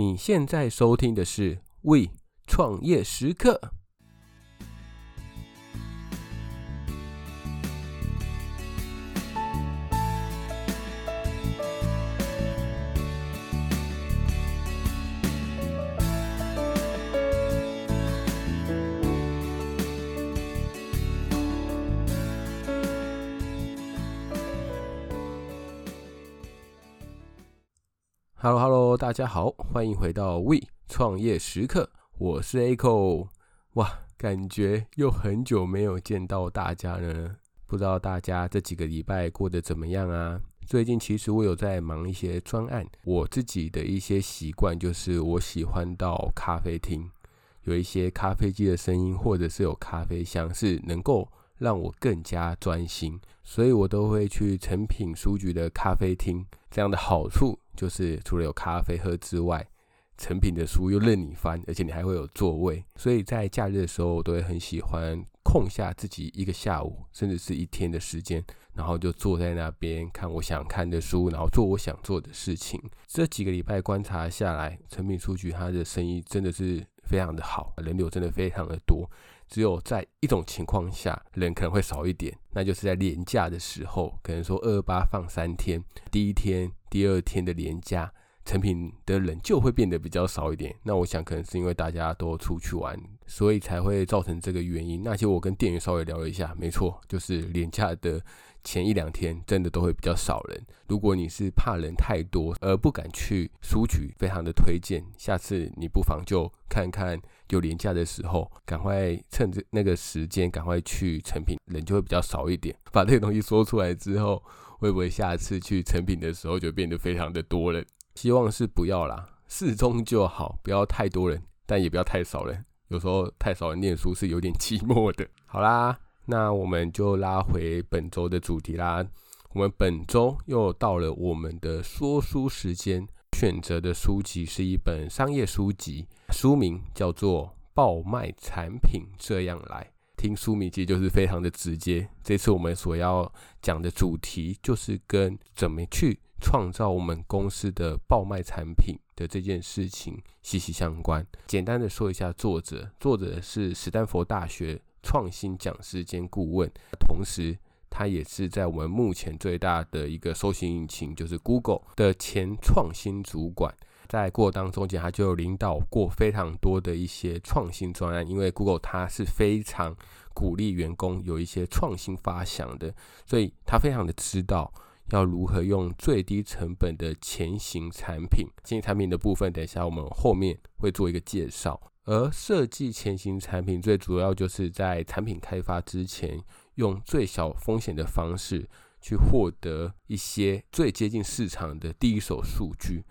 你现在收听的是《为创业时刻》。Hello Hello，大家好，欢迎回到 We 创业时刻，我是 Echo。哇，感觉又很久没有见到大家了，不知道大家这几个礼拜过得怎么样啊？最近其实我有在忙一些专案，我自己的一些习惯就是我喜欢到咖啡厅，有一些咖啡机的声音，或者是有咖啡香，是能够让我更加专心，所以我都会去诚品书局的咖啡厅。这样的好处。就是除了有咖啡喝之外，成品的书又任你翻，而且你还会有座位。所以在假日的时候，我都会很喜欢空下自己一个下午，甚至是一天的时间，然后就坐在那边看我想看的书，然后做我想做的事情。这几个礼拜观察下来，成品书局它的生意真的是非常的好，人流真的非常的多。只有在一种情况下，人可能会少一点，那就是在连假的时候，可能说二八放三天，第一天、第二天的连假，成品的人就会变得比较少一点。那我想可能是因为大家都出去玩，所以才会造成这个原因。那其实我跟店员稍微聊了一下，没错，就是连假的。前一两天真的都会比较少人。如果你是怕人太多而不敢去书局，非常的推荐。下次你不妨就看看有廉价的时候，赶快趁着那个时间赶快去成品，人就会比较少一点。把这个东西说出来之后，会不会下次去成品的时候就变得非常的多人？希望是不要啦，适中就好，不要太多人，但也不要太少人。有时候太少人念书是有点寂寞的。好啦。那我们就拉回本周的主题啦。我们本周又到了我们的说书时间，选择的书籍是一本商业书籍，书名叫做《爆卖产品这样来》。听书名其实就是非常的直接。这次我们所要讲的主题就是跟怎么去创造我们公司的爆卖产品的这件事情息息相关。简单的说一下作者，作者是史丹佛大学。创新讲师兼顾问，同时他也是在我们目前最大的一个搜寻引擎，就是 Google 的前创新主管。在过当中间，他就领导过非常多的一些创新专案。因为 Google 它是非常鼓励员工有一些创新发想的，所以他非常的知道要如何用最低成本的前行产品。前行产品的部分，等一下我们后面会做一个介绍。而设计前行产品最主要就是在产品开发之前，用最小风险的方式去获得一些最接近市场的第一手数据，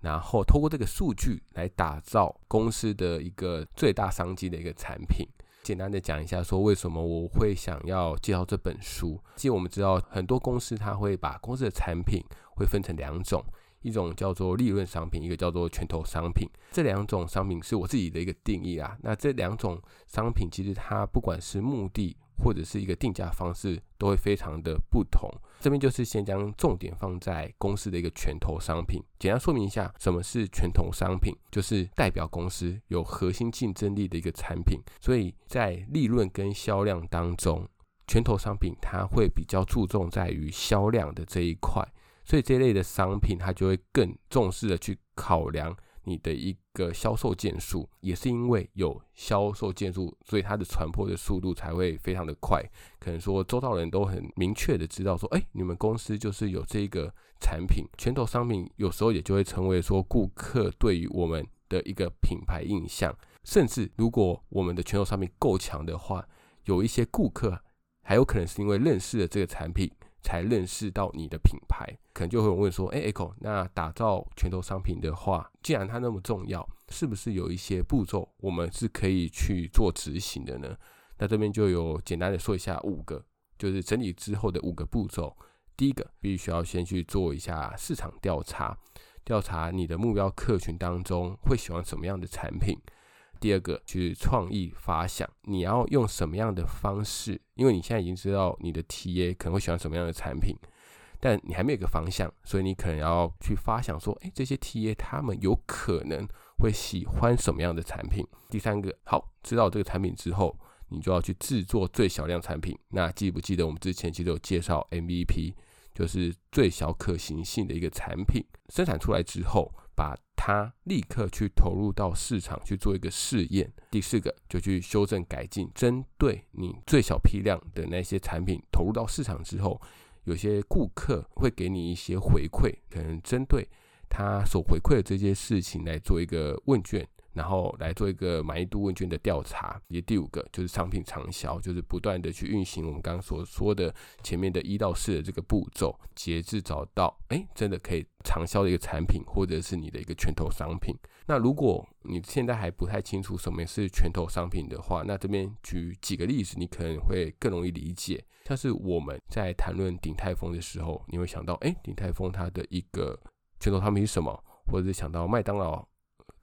然后透过这个数据来打造公司的一个最大商机的一个产品。简单的讲一下，说为什么我会想要介绍这本书。其实我们知道，很多公司它会把公司的产品会分成两种。一种叫做利润商品，一个叫做拳头商品。这两种商品是我自己的一个定义啊。那这两种商品其实它不管是目的或者是一个定价方式，都会非常的不同。这边就是先将重点放在公司的一个拳头商品。简单说明一下，什么是拳头商品？就是代表公司有核心竞争力的一个产品。所以在利润跟销量当中，拳头商品它会比较注重在于销量的这一块。所以这类的商品，它就会更重视的去考量你的一个销售件数，也是因为有销售件数，所以它的传播的速度才会非常的快。可能说周遭人都很明确的知道说，哎，你们公司就是有这个产品，拳头商品有时候也就会成为说顾客对于我们的一个品牌印象。甚至如果我们的拳头商品够强的话，有一些顾客还有可能是因为认识了这个产品。才认识到你的品牌，可能就会问说：“哎，Echo，那打造拳头商品的话，既然它那么重要，是不是有一些步骤我们是可以去做执行的呢？”那这边就有简单的说一下五个，就是整理之后的五个步骤。第一个，必须要先去做一下市场调查，调查你的目标客群当中会喜欢什么样的产品。第二个就是创意发想，你要用什么样的方式？因为你现在已经知道你的 TA 可能会喜欢什么样的产品，但你还没有一个方向，所以你可能要去发想说，哎，这些 TA 他们有可能会喜欢什么样的产品？第三个，好，知道这个产品之后，你就要去制作最小量产品。那记不记得我们之前其实有介绍 MVP，就是最小可行性的一个产品，生产出来之后，把他立刻去投入到市场去做一个试验。第四个，就去修正改进，针对你最小批量的那些产品投入到市场之后。有些顾客会给你一些回馈，可能针对他所回馈的这些事情来做一个问卷，然后来做一个满意度问卷的调查。也第五个就是商品长销，就是不断的去运行我们刚刚所说的前面的一到四的这个步骤，截至找到哎真的可以长销的一个产品，或者是你的一个拳头商品。那如果你现在还不太清楚什么是拳头商品的话，那这边举几个例子，你可能会更容易理解。像是我们在谈论鼎泰丰的时候，你会想到，哎，鼎泰丰它的一个拳头商品是什么？或者是想到麦当劳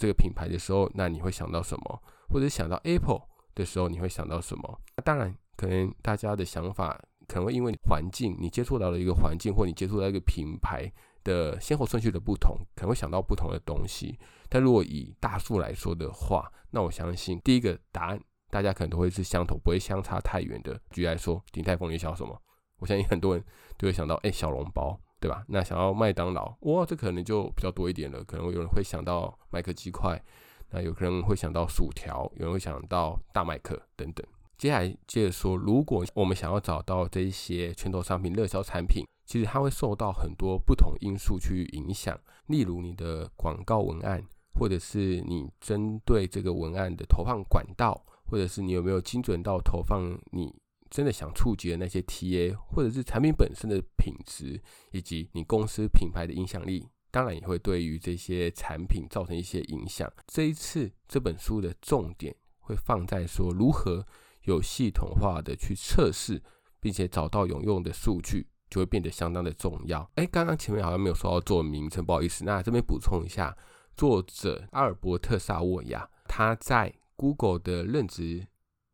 这个品牌的时候，那你会想到什么？或者想到 Apple 的时候，你会想到什么？那当然，可能大家的想法可能会因为环境，你接触到的一个环境，或你接触到一个品牌的先后顺序的不同，可能会想到不同的东西。但如果以大数来说的话，那我相信第一个答案。大家可能都会是相同，不会相差太远的。举例来说，鼎泰丰你想什么？我相信很多人都会想到，哎、小笼包，对吧？那想要麦当劳，哇，这可能就比较多一点了。可能有人会想到麦克鸡块，那有可能会想到薯条，有人会想到大麦克等等。接下来接着说，如果我们想要找到这些拳头商品、热销产品，其实它会受到很多不同因素去影响，例如你的广告文案，或者是你针对这个文案的投放管道。或者是你有没有精准到投放你真的想触及的那些 TA，或者是产品本身的品质，以及你公司品牌的影响力，当然也会对于这些产品造成一些影响。这一次这本书的重点会放在说如何有系统化的去测试，并且找到有用的数据，就会变得相当的重要。哎，刚刚前面好像没有说到作者名称，不好意思，那这边补充一下，作者阿尔伯特·萨沃亚，他在。Google 的任职，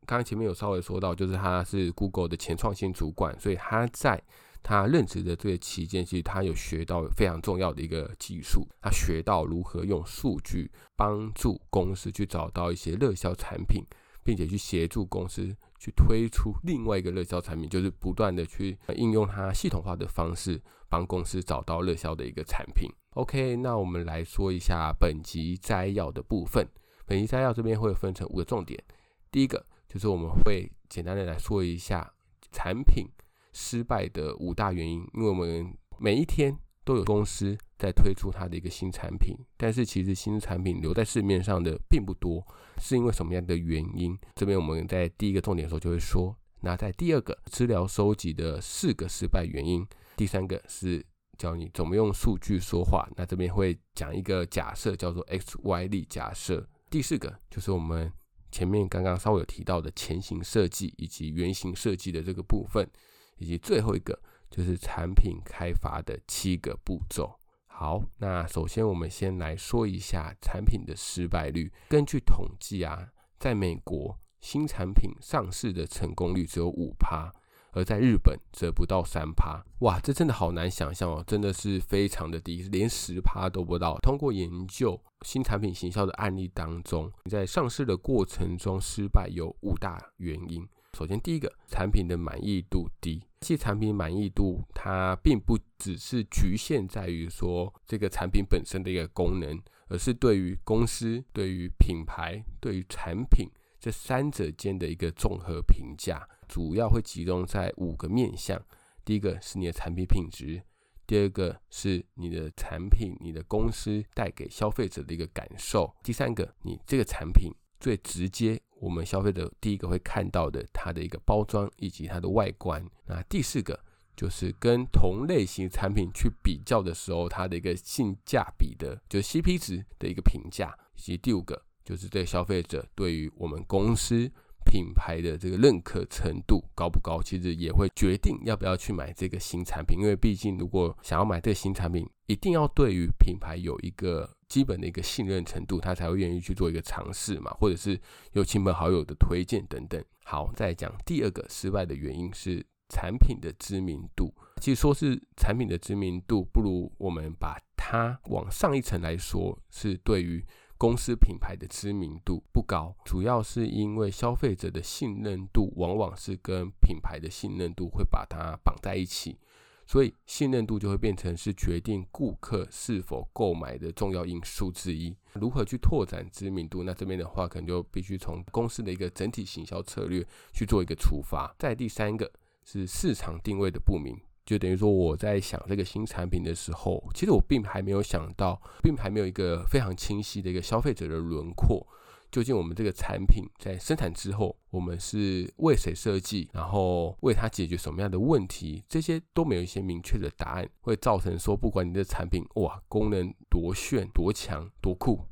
刚刚前面有稍微说到，就是他是 Google 的前创新主管，所以他在他任职的这个期间，其实他有学到非常重要的一个技术，他学到如何用数据帮助公司去找到一些热销产品，并且去协助公司去推出另外一个热销产品，就是不断的去应用它系统化的方式，帮公司找到热销的一个产品。OK，那我们来说一下本集摘要的部分。本集摘要这边会分成五个重点，第一个就是我们会简单的来说一下产品失败的五大原因，因为我们每一天都有公司在推出它的一个新产品，但是其实新产品留在市面上的并不多，是因为什么样的原因？这边我们在第一个重点的时候就会说，那在第二个资料收集的四个失败原因，第三个是教你怎么用数据说话，那这边会讲一个假设叫做 XYZ 假设。第四个就是我们前面刚刚稍微有提到的前行设计以及原型设计的这个部分，以及最后一个就是产品开发的七个步骤。好，那首先我们先来说一下产品的失败率。根据统计啊，在美国新产品上市的成功率只有五趴。而在日本则不到三趴，哇，这真的好难想象哦，真的是非常的低，连十趴都不到。通过研究新产品行销的案例当中，在上市的过程中失败有五大原因。首先，第一个，产品的满意度低。其实产品满意度它并不只是局限在于说这个产品本身的一个功能，而是对于公司、对于品牌、对于产品这三者间的一个综合评价。主要会集中在五个面向，第一个是你的产品品质，第二个是你的产品、你的公司带给消费者的一个感受，第三个你这个产品最直接，我们消费者第一个会看到的它的一个包装以及它的外观，那第四个就是跟同类型产品去比较的时候，它的一个性价比的，就是 CP 值的一个评价，以及第五个就是对消费者对于我们公司。品牌的这个认可程度高不高，其实也会决定要不要去买这个新产品。因为毕竟，如果想要买这个新产品，一定要对于品牌有一个基本的一个信任程度，他才会愿意去做一个尝试嘛，或者是有亲朋好友的推荐等等。好，再讲第二个失败的原因是产品的知名度。其实说是产品的知名度，不如我们把它往上一层来说，是对于公司品牌的知名度不高，主要是因为消费者的信任度往往是跟品牌的信任度会把它绑在一起。所以信任度就会变成是决定顾客是否购买的重要因素之一。如何去拓展知名度？那这边的话，可能就必须从公司的一个整体行销策略去做一个出发。再第三个是市场定位的不明，就等于说我在想这个新产品的时候，其实我并还没有想到，并还没有一个非常清晰的一个消费者的轮廓。究竟我们这个产品在生产之后，我们是为谁设计，然后为它解决什么样的问题，这些都没有一些明确的答案，会造成说，不管你的产品哇，功能多炫、多强、多酷，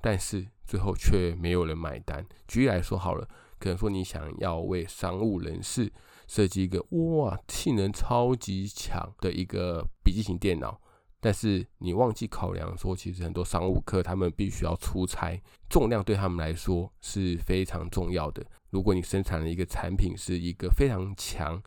但是最后却没有人买单。举例来说好了，可能说你想要为商务人士设计一个哇，性能超级强的一个笔记型电脑。但是你忘记考量说，其实很多商务客他们必须要出差，重量对他们来说是非常重要的。如果你生产的一个产品是一个非常强、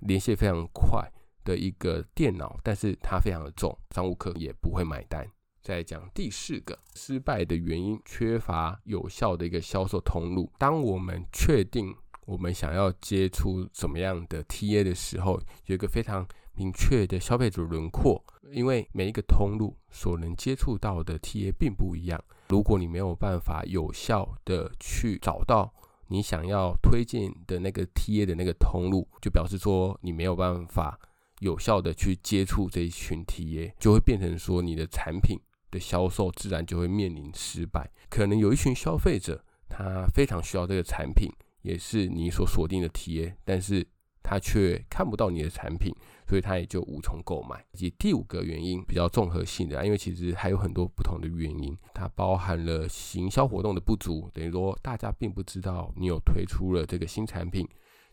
连线非常快的一个电脑，但是它非常的重，商务客也不会买单。再讲第四个失败的原因，缺乏有效的一个销售通路。当我们确定我们想要接触什么样的 TA 的时候，有一个非常明确的消费者轮廓，因为每一个通路所能接触到的 TA 并不一样。如果你没有办法有效的去找到你想要推荐的那个 TA 的那个通路，就表示说你没有办法有效的去接触这一群 TA，就会变成说你的产品的销售自然就会面临失败。可能有一群消费者，他非常需要这个产品，也是你所锁定的 TA，但是他却看不到你的产品。所以他也就无从购买。以及第五个原因比较综合性的，因为其实还有很多不同的原因，它包含了行销活动的不足，等于说大家并不知道你有推出了这个新产品。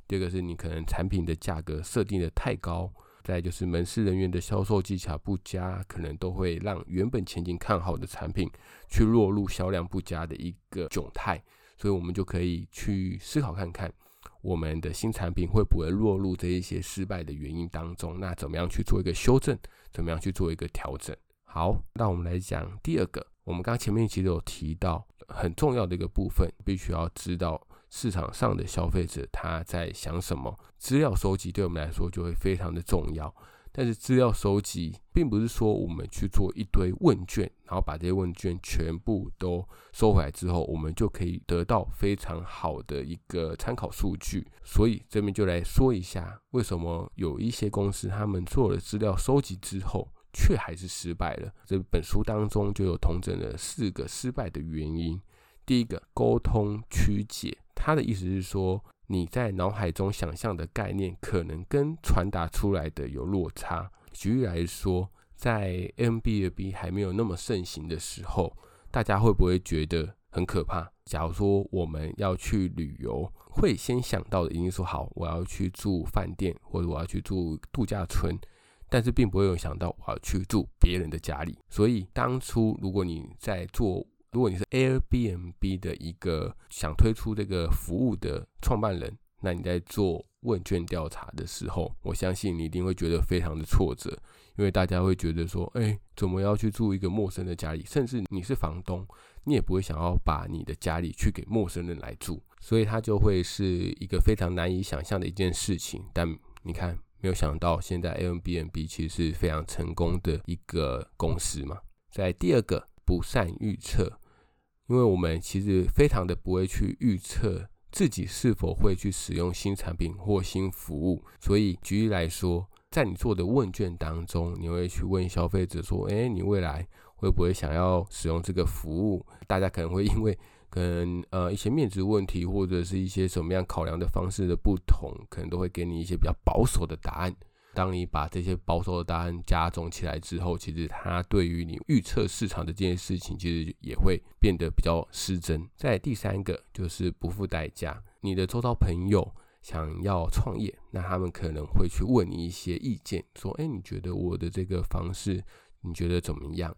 第二个是你可能产品的价格设定的太高，再就是门市人员的销售技巧不佳，可能都会让原本前景看好的产品去落入销量不佳的一个窘态。所以我们就可以去思考看看。我们的新产品会不会落入这一些失败的原因当中？那怎么样去做一个修正？怎么样去做一个调整？好，那我们来讲第二个。我们刚前面其实有提到很重要的一个部分，必须要知道市场上的消费者他在想什么，资料收集对我们来说就会非常的重要。但是资料收集并不是说我们去做一堆问卷，然后把这些问卷全部都收回来之后，我们就可以得到非常好的一个参考数据。所以这边就来说一下，为什么有一些公司他们做了资料收集之后，却还是失败了。这本书当中就有统整了四个失败的原因。第一个，沟通曲解，他的意思是说，你在脑海中想象的概念，可能跟传达出来的有落差。举例来说，在 Airbnb 还没有那么盛行的时候，大家会不会觉得很可怕？假如说我们要去旅游，会先想到的一定说好，我要去住饭店，或者我要去住度假村，但是并不会有想到我要去住别人的家里。所以当初如果你在做如果你是 Airbnb 的一个想推出这个服务的创办人，那你在做问卷调查的时候，我相信你一定会觉得非常的挫折，因为大家会觉得说，哎，怎么要去住一个陌生的家里？甚至你是房东，你也不会想要把你的家里去给陌生人来住，所以它就会是一个非常难以想象的一件事情。但你看，没有想到现在 Airbnb 其实是非常成功的一个公司嘛。在第二个，不善预测。因为我们其实非常的不会去预测自己是否会去使用新产品或新服务，所以举例来说，在你做的问卷当中，你会去问消费者说：“诶，你未来会不会想要使用这个服务？”大家可能会因为可能呃一些面子问题或者是一些什么样考量的方式的不同，可能都会给你一些比较保守的答案。当你把这些保守的答案加总起来之后，其实它对于你预测市场的这件事情，其实也会变得比较失真。在第三个就是不付代价。你的周遭朋友想要创业，那他们可能会去问你一些意见，说：“哎，你觉得我的这个方式，你觉得怎么样？”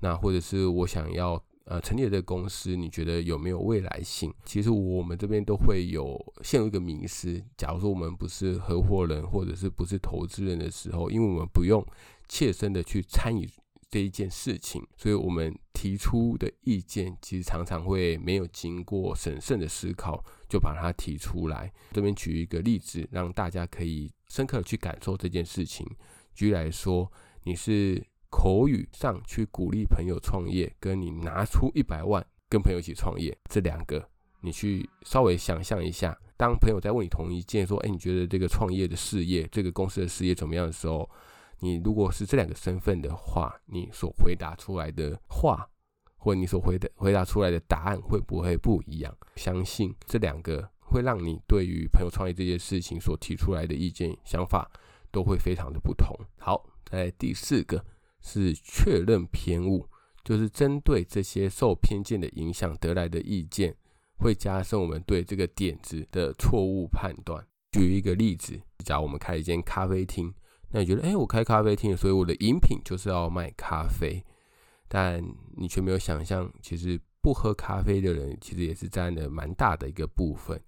那或者是我想要呃成立的公司，你觉得有没有未来性？其实我们这边都会有陷入一个迷失。假如说我们不是合伙人，或者是不是投资人的时候，因为我们不用切身的去参与这一件事情，所以我们提出的意见其实常常会没有经过审慎的思考就把它提出来。这边举一个例子，让大家可以深刻的去感受这件事情。举例来说，你是。口语上去鼓励朋友创业，跟你拿出一百万跟朋友一起创业，这两个你去稍微想象一下。当朋友在问你同一件，说：“哎，你觉得这个创业的事业，这个公司的事业怎么样的时候，你如果是这两个身份的话，你所回答出来的话，或你所回答回答出来的答案会不会不一样？相信这两个会让你对于朋友创业这件事情所提出来的意见想法都会非常的不同。好，在第四个。是确认偏误，就是针对这些受偏见的影响得来的意见，会加深我们对这个点子的错误判断。举一个例子，假如我们开一间咖啡厅，那你觉得，哎，我开咖啡厅，所以我的饮品就是要卖咖啡，但你却没有想象，其实不喝咖啡的人，其实也是占了蛮大的一个部分，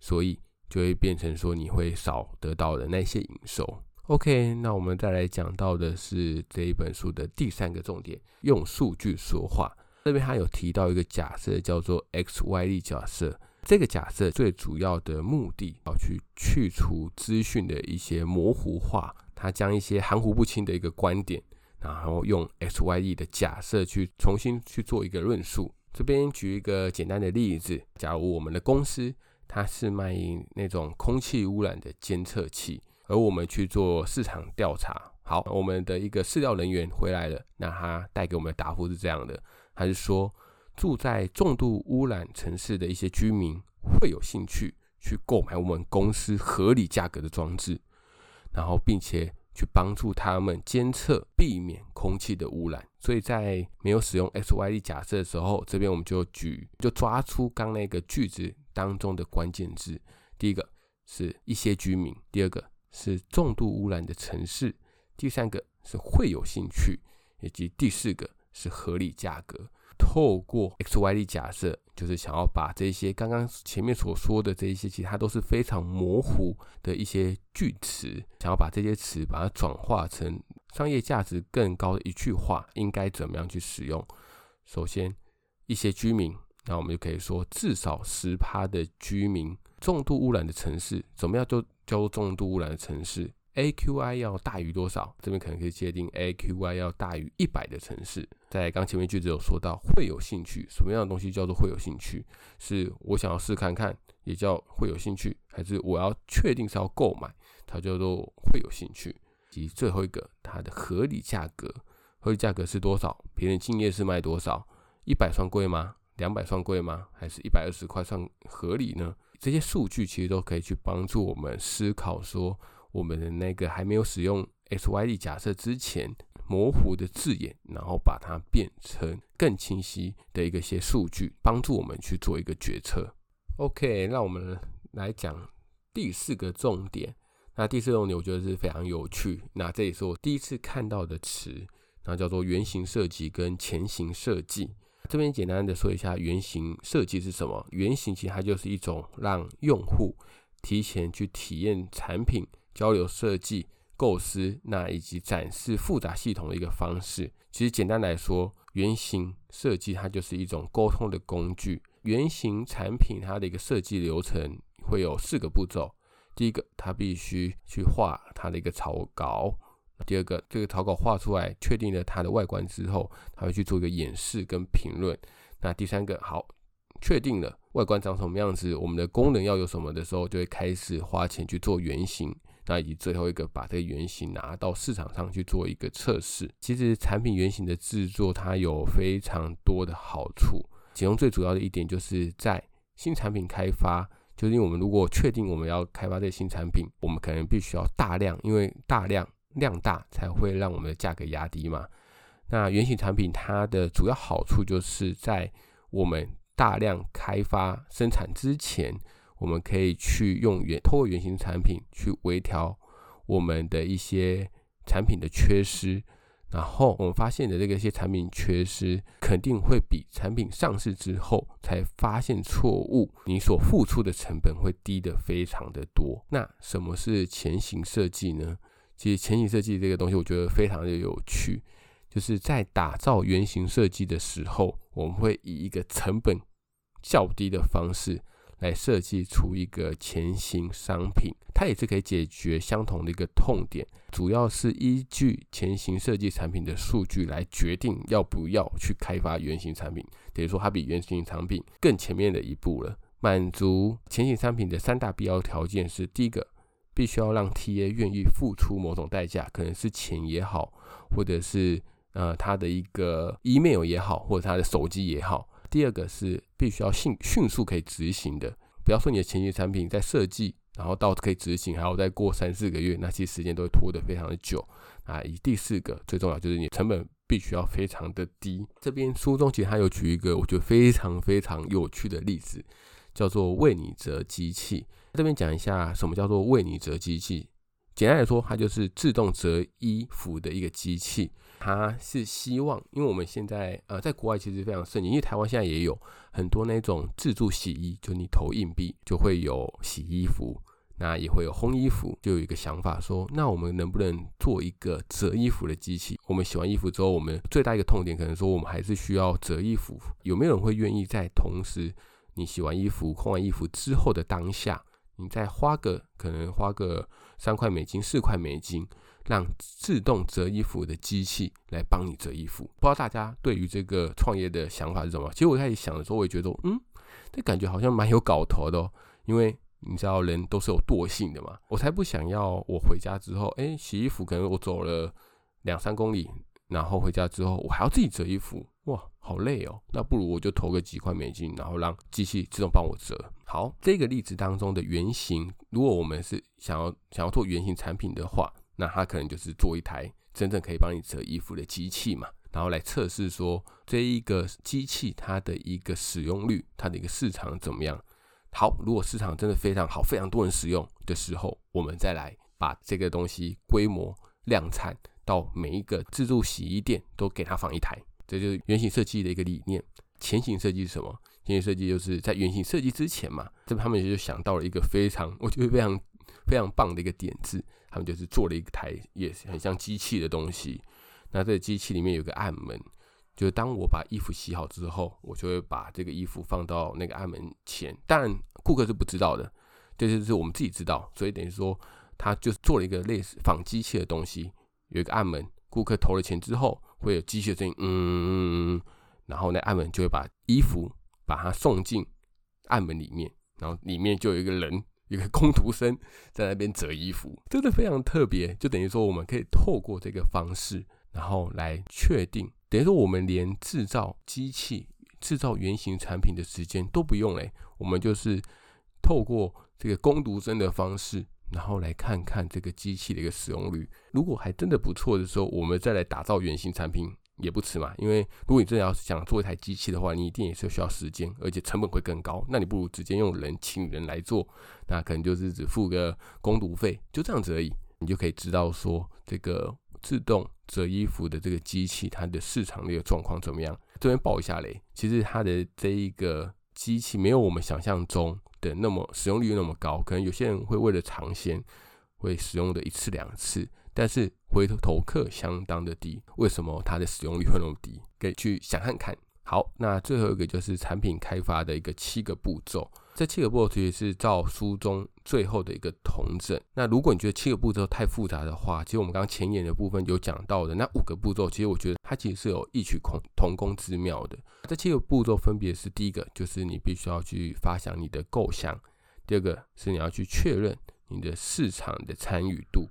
所以就会变成说，你会少得到的那些营收。OK，那我们再来讲到的是这一本书的第三个重点，用数据说话。这边他有提到一个假设，叫做 XYZ 假设。这个假设最主要的目的要去去除资讯的一些模糊化，他将一些含糊不清的一个观点，然后用 XYZ 的假设去重新去做一个论述。这边举一个简单的例子，假如我们的公司它是卖那种空气污染的监测器。而我们去做市场调查，好，我们的一个市调人员回来了，那他带给我们的答复是这样的，他是说住在重度污染城市的一些居民会有兴趣去购买我们公司合理价格的装置，然后并且去帮助他们监测避免空气的污染。所以在没有使用 XYZ 假设的时候，这边我们就举就抓出刚那个句子当中的关键字，第一个是一些居民，第二个。是重度污染的城市，第三个是会有兴趣，以及第四个是合理价格。透过 XYZ 假设，就是想要把这些刚刚前面所说的这一些，其实它都是非常模糊的一些句词，想要把这些词把它转化成商业价值更高的一句话，应该怎么样去使用？首先，一些居民，那我们就可以说至少十趴的居民。重度污染的城市，怎么样就叫做重度污染的城市？AQI 要大于多少？这边可能可以界定 AQI 要大于一百的城市。在刚前面句子有说到会有兴趣，什么样的东西叫做会有兴趣？是我想要试看看，也叫会有兴趣，还是我要确定是要购买，它叫做会有兴趣？及最后一个，它的合理价格，合理价格是多少？别人竞业是卖多少？一百算贵吗？两百算贵吗？还是一百二十块算合理呢？这些数据其实都可以去帮助我们思考，说我们的那个还没有使用 X Y D 假设之前模糊的字眼，然后把它变成更清晰的一个些数据，帮助我们去做一个决策。OK，那我们来讲第四个重点。那第四重点我觉得是非常有趣。那这也是我第一次看到的词，那叫做原型设计跟前型设计。这边简单的说一下原型设计是什么？原型其实它就是一种让用户提前去体验产品、交流设计、构思，那以及展示复杂系统的一个方式。其实简单来说，原型设计它就是一种沟通的工具。原型产品它的一个设计流程会有四个步骤。第一个，它必须去画它的一个草稿。第二个，这个草稿画出来，确定了它的外观之后，他会去做一个演示跟评论。那第三个，好，确定了外观长什么样子，我们的功能要有什么的时候，就会开始花钱去做原型。那以及最后一个，把这个原型拿到市场上去做一个测试。其实产品原型的制作，它有非常多的好处，其中最主要的一点就是在新产品开发，就是因为我们如果确定我们要开发这个新产品，我们可能必须要大量，因为大量。量大才会让我们的价格压低嘛。那原型产品它的主要好处就是在我们大量开发生产之前，我们可以去用原透过原型产品去微调我们的一些产品的缺失，然后我们发现的这个一些产品缺失，肯定会比产品上市之后才发现错误，你所付出的成本会低得非常的多。那什么是前行设计呢？其实前行设计这个东西，我觉得非常的有趣，就是在打造原型设计的时候，我们会以一个成本较低的方式。来设计出一个前行商品，它也是可以解决相同的一个痛点，主要是依据前行设计产品的数据来决定要不要去开发原型产品。等于说，它比原型产品更前面的一步了。满足前行商品的三大必要条件是：第一个，必须要让 TA 愿意付出某种代价，可能是钱也好，或者是呃他的一个 email 也好，或者他的手机也好。第二个是必须要迅迅速可以执行的，不要说你的前期产品在设计，然后到可以执行还要再过三四个月，那其实时间都会拖得非常的久啊。以第四个最重要就是你成本必须要非常的低。这边书中其实他有举一个我觉得非常非常有趣的例子，叫做为你折机器。这边讲一下什么叫做为你折机器。简单来说，它就是自动折衣服的一个机器。它是希望，因为我们现在呃，在国外其实非常盛行，因为台湾现在也有很多那种自助洗衣，就你投硬币就会有洗衣服，那也会有烘衣服。就有一个想法说，那我们能不能做一个折衣服的机器？我们洗完衣服之后，我们最大一个痛点可能说，我们还是需要折衣服。有没有人会愿意在同时你洗完衣服、烘完衣服之后的当下？你再花个可能花个三块美金、四块美金，让自动折衣服的机器来帮你折衣服。不知道大家对于这个创业的想法是什么？其实我开始想的时候，我也觉得，嗯，这感觉好像蛮有搞头的哦。因为你知道，人都是有惰性的嘛。我才不想要我回家之后，哎，洗衣服可能我走了两三公里，然后回家之后我还要自己折衣服，哇，好累哦。那不如我就投个几块美金，然后让机器自动帮我折。好，这个例子当中的原型，如果我们是想要想要做原型产品的话，那它可能就是做一台真正可以帮你折衣服的机器嘛，然后来测试说这一个机器它的一个使用率，它的一个市场怎么样。好，如果市场真的非常好，非常多人使用的时候，我们再来把这个东西规模量产到每一个自助洗衣店都给它放一台，这就是原型设计的一个理念。前行设计是什么？前行设计就是在原型设计之前嘛，这他们也就想到了一个非常，我觉得非常非常棒的一个点子，他们就是做了一台也很像机器的东西。那这个机器里面有个暗门，就是当我把衣服洗好之后，我就会把这个衣服放到那个暗门前。当然，顾客是不知道的，这就是我们自己知道。所以等于说，他就是做了一个类似仿机器的东西，有一个暗门，顾客投了钱之后，会有机械声音，嗯，然后呢暗门就会把衣服。把它送进暗门里面，然后里面就有一个人，一个工读生在那边折衣服，真的非常特别。就等于说，我们可以透过这个方式，然后来确定，等于说我们连制造机器、制造原型产品的时间都不用嘞，我们就是透过这个工读生的方式，然后来看看这个机器的一个使用率。如果还真的不错的时候，我们再来打造原型产品。也不迟嘛，因为如果你真的要是想做一台机器的话，你一定也是需要时间，而且成本会更高。那你不如直接用人请人来做，那可能就是只付个工读费，就这样子而已。你就可以知道说，这个自动折衣服的这个机器，它的市场的一个状况怎么样？这边爆一下雷，其实它的这一个机器没有我们想象中的那么使用率那么高，可能有些人会为了尝鲜，会使用的一次两次。但是回头客相当的低，为什么它的使用率会那么低？可以去想看看。好，那最后一个就是产品开发的一个七个步骤。这七个步骤其实是照书中最后的一个同整。那如果你觉得七个步骤太复杂的话，其实我们刚刚前言的部分有讲到的那五个步骤，其实我觉得它其实是有异曲同同工之妙的。这七个步骤分别是：第一个就是你必须要去发想你的构想；第二个是你要去确认你的市场的参与度。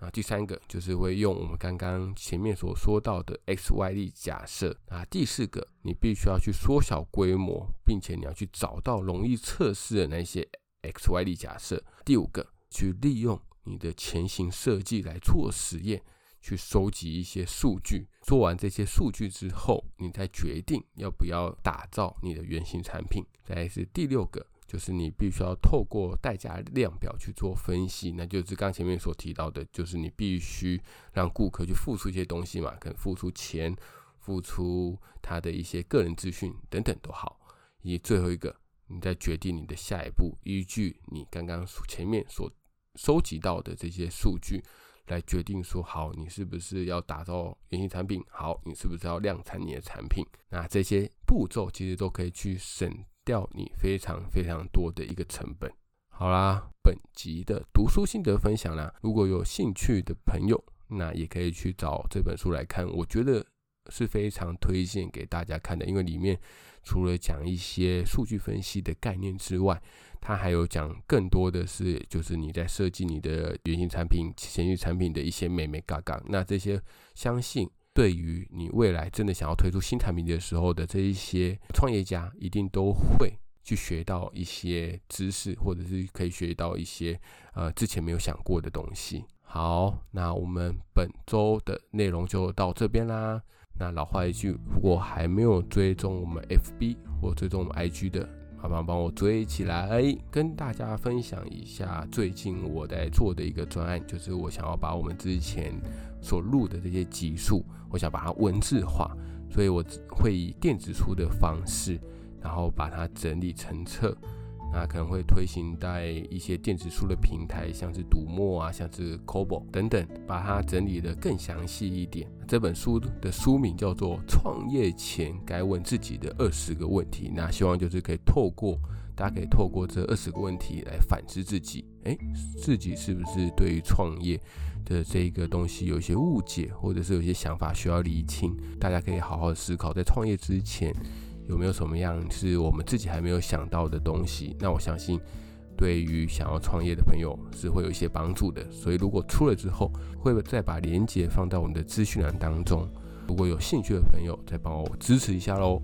啊，第三个就是会用我们刚刚前面所说到的 X、Y、Z 假设。啊，第四个你必须要去缩小规模，并且你要去找到容易测试的那些 X、Y、Z 假设。第五个，去利用你的前行设计来做实验，去收集一些数据。做完这些数据之后，你再决定要不要打造你的原型产品。再来是第六个，就是你必须要透过代价量表去做分析，那就是刚前面所提到的，就是你必须让顾客去付出一些东西嘛，可能付出钱、付出他的一些个人资讯等等都好。以及最后一个，你再决定你的下一步，依据你刚刚前面所收集到的这些数据来决定说，好，你是不是要打造原型产品？好，你是不是要量产你的产品？那这些步骤其实都可以去省掉你非常非常多的一个成本。好啦，本集的读书心得分享啦，如果有兴趣的朋友，那也可以去找这本书来看。我觉得是非常推荐给大家看的，因为里面除了讲一些数据分析的概念之外，它还有讲更多的是，就是你在设计你的原型产品、前期产品的一些美眉嘎嘎。那这些相信。对于你未来真的想要推出新产品的时候的这一些创业家，一定都会去学到一些知识，或者是可以学到一些呃之前没有想过的东西。好，那我们本周的内容就到这边啦。那老话一句，如果还没有追踪我们 FB 或追踪我们 IG 的，麻烦帮我追起来，跟大家分享一下最近我在做的一个专案，就是我想要把我们之前所录的这些集数，我想把它文字化，所以我会以电子书的方式，然后把它整理成册。那可能会推行在一些电子书的平台，像是读墨啊，像是 Kobo 等等，把它整理得更详细一点。这本书的书名叫做《创业前该问自己的二十个问题》。那希望就是可以透过大家可以透过这二十个问题来反思自己，诶，自己是不是对于创业的这个东西有一些误解，或者是有些想法需要厘清？大家可以好好思考，在创业之前有没有什么样是我们自己还没有想到的东西？那我相信，对于想要创业的朋友是会有一些帮助的。所以如果出了之后，会再把链接放到我们的资讯栏当中。如果有兴趣的朋友，再帮我支持一下喽！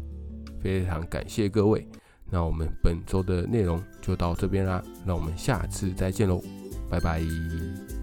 非常感谢各位。那我们本周的内容就到这边啦，那我们下次再见喽，拜拜。